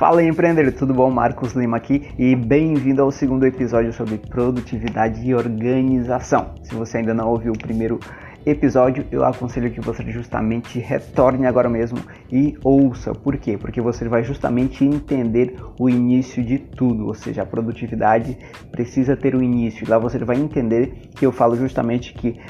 Fala empreendedor, tudo bom? Marcos Lima aqui e bem-vindo ao segundo episódio sobre produtividade e organização. Se você ainda não ouviu o primeiro episódio, eu aconselho que você justamente retorne agora mesmo e ouça. Por quê? Porque você vai justamente entender o início de tudo, ou seja, a produtividade precisa ter um início. Lá você vai entender que eu falo justamente que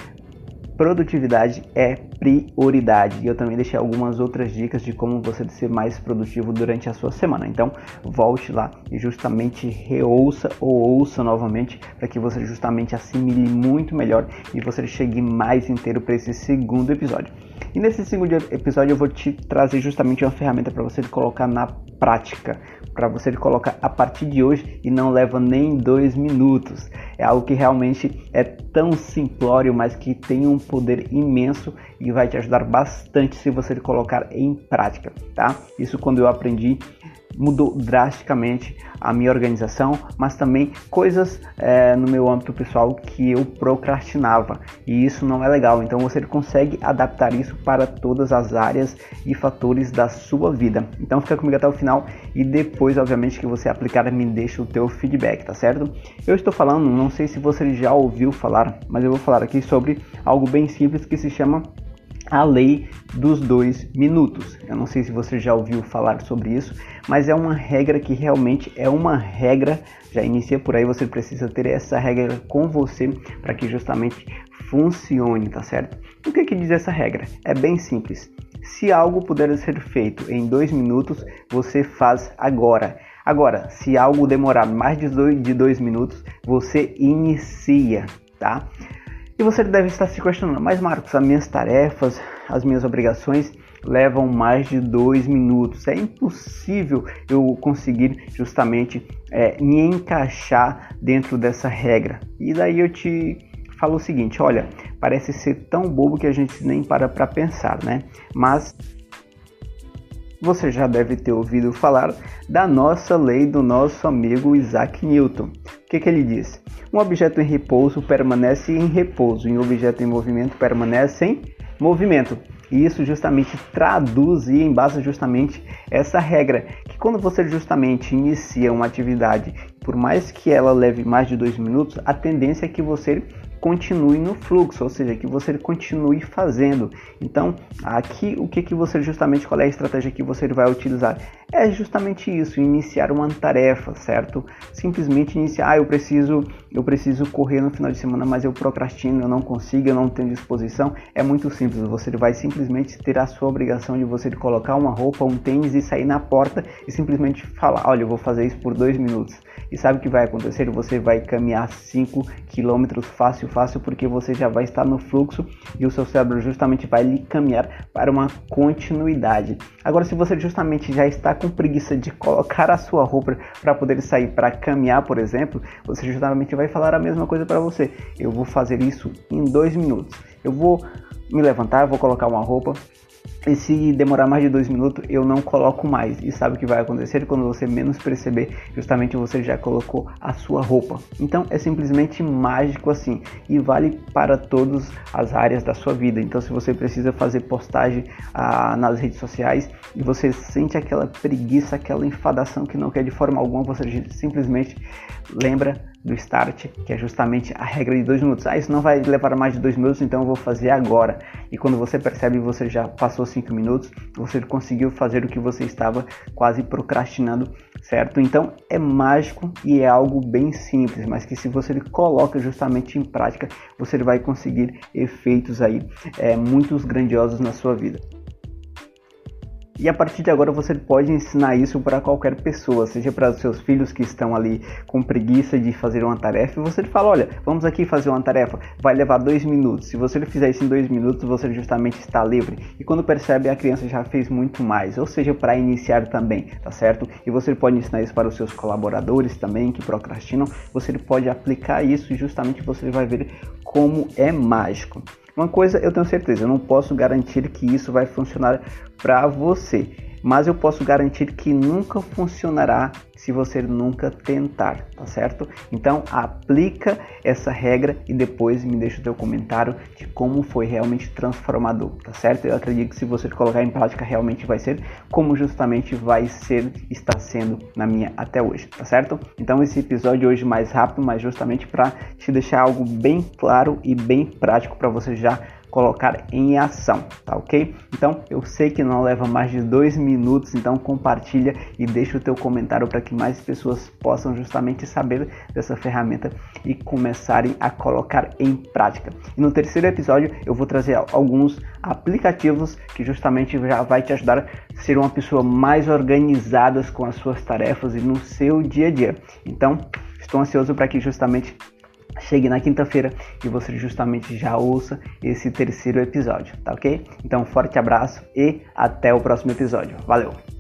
produtividade é prioridade. E eu também deixei algumas outras dicas de como você ser mais produtivo durante a sua semana. Então, volte lá e justamente reouça ou ouça novamente para que você justamente assimile muito melhor e você chegue mais inteiro para esse segundo episódio. E nesse segundo episódio eu vou te trazer justamente uma ferramenta para você colocar na prática, para você colocar a partir de hoje e não leva nem dois minutos. É algo que realmente é tão simplório, mas que tem um poder imenso e vai te ajudar bastante se você colocar em prática, tá? Isso quando eu aprendi mudou drasticamente a minha organização, mas também coisas é, no meu âmbito pessoal que eu procrastinava e isso não é legal. Então você consegue adaptar isso para todas as áreas e fatores da sua vida. Então fica comigo até o final e depois, obviamente, que você aplicar, me deixa o teu feedback, tá certo? Eu estou falando, não sei se você já ouviu falar, mas eu vou falar aqui sobre algo bem simples que se chama a lei dos dois minutos. Eu não sei se você já ouviu falar sobre isso, mas é uma regra que realmente é uma regra. Já inicia por aí, você precisa ter essa regra com você para que justamente funcione, tá certo? O que, que diz essa regra? É bem simples. Se algo puder ser feito em dois minutos, você faz agora. Agora, se algo demorar mais de dois, de dois minutos, você inicia, tá? E você deve estar se questionando, mas Marcos, as minhas tarefas, as minhas obrigações levam mais de dois minutos. É impossível eu conseguir justamente é, me encaixar dentro dessa regra. E daí eu te falo o seguinte: olha, parece ser tão bobo que a gente nem para para pensar, né? Mas você já deve ter ouvido falar da nossa lei do nosso amigo Isaac Newton. O que, que ele diz? Um objeto em repouso permanece em repouso, e um objeto em movimento permanece em movimento. E isso justamente traduz e embasa justamente essa regra, que quando você justamente inicia uma atividade, por mais que ela leve mais de dois minutos, a tendência é que você continue no fluxo, ou seja, que você continue fazendo. Então, aqui o que que você justamente qual é a estratégia que você vai utilizar? É justamente isso, iniciar uma tarefa, certo? Simplesmente iniciar, ah, eu preciso, eu preciso correr no final de semana, mas eu procrastino, eu não consigo, eu não tenho disposição. É muito simples, você vai simplesmente ter a sua obrigação de você colocar uma roupa, um tênis e sair na porta e simplesmente falar, olha, eu vou fazer isso por dois minutos. E sabe o que vai acontecer? Você vai caminhar 5 quilômetros fácil, fácil, porque você já vai estar no fluxo e o seu cérebro justamente vai lhe caminhar para uma continuidade. Agora, se você justamente já está com preguiça de colocar a sua roupa para poder sair para caminhar, por exemplo, você justamente vai falar a mesma coisa para você. Eu vou fazer isso em dois minutos. Eu vou me levantar, vou colocar uma roupa, e se demorar mais de dois minutos, eu não coloco mais. E sabe o que vai acontecer quando você menos perceber? Justamente você já colocou a sua roupa. Então é simplesmente mágico assim e vale para todas as áreas da sua vida. Então, se você precisa fazer postagem ah, nas redes sociais e você sente aquela preguiça, aquela enfadação que não quer de forma alguma, você simplesmente lembra do start, que é justamente a regra de dois minutos. Ah, isso não vai levar mais de dois minutos, então eu vou fazer agora. E quando você percebe você já passou cinco minutos, você conseguiu fazer o que você estava quase procrastinando, certo? Então é mágico e é algo bem simples, mas que se você coloca justamente em prática, você vai conseguir efeitos aí é, muito grandiosos na sua vida. E a partir de agora você pode ensinar isso para qualquer pessoa, seja para os seus filhos que estão ali com preguiça de fazer uma tarefa, e você fala, olha, vamos aqui fazer uma tarefa, vai levar dois minutos. Se você fizer isso em dois minutos, você justamente está livre. E quando percebe, a criança já fez muito mais, ou seja, para iniciar também, tá certo? E você pode ensinar isso para os seus colaboradores também que procrastinam. Você pode aplicar isso e justamente você vai ver como é mágico. Uma coisa eu tenho certeza, eu não posso garantir que isso vai funcionar para você. Mas eu posso garantir que nunca funcionará se você nunca tentar, tá certo? Então aplica essa regra e depois me deixa o teu comentário de como foi realmente transformador, tá certo? Eu acredito que se você colocar em prática realmente vai ser como justamente vai ser está sendo na minha até hoje, tá certo? Então esse episódio hoje mais rápido, mas justamente para te deixar algo bem claro e bem prático para você já colocar em ação, tá ok? Então eu sei que não leva mais de dois minutos, então compartilha e deixa o teu comentário para que mais pessoas possam justamente saber dessa ferramenta e começarem a colocar em prática. E no terceiro episódio eu vou trazer alguns aplicativos que justamente já vai te ajudar a ser uma pessoa mais organizada com as suas tarefas e no seu dia a dia. Então estou ansioso para que justamente chegue na quinta-feira e você justamente já ouça esse terceiro episódio, tá ok? Então, forte abraço e até o próximo episódio. Valeu!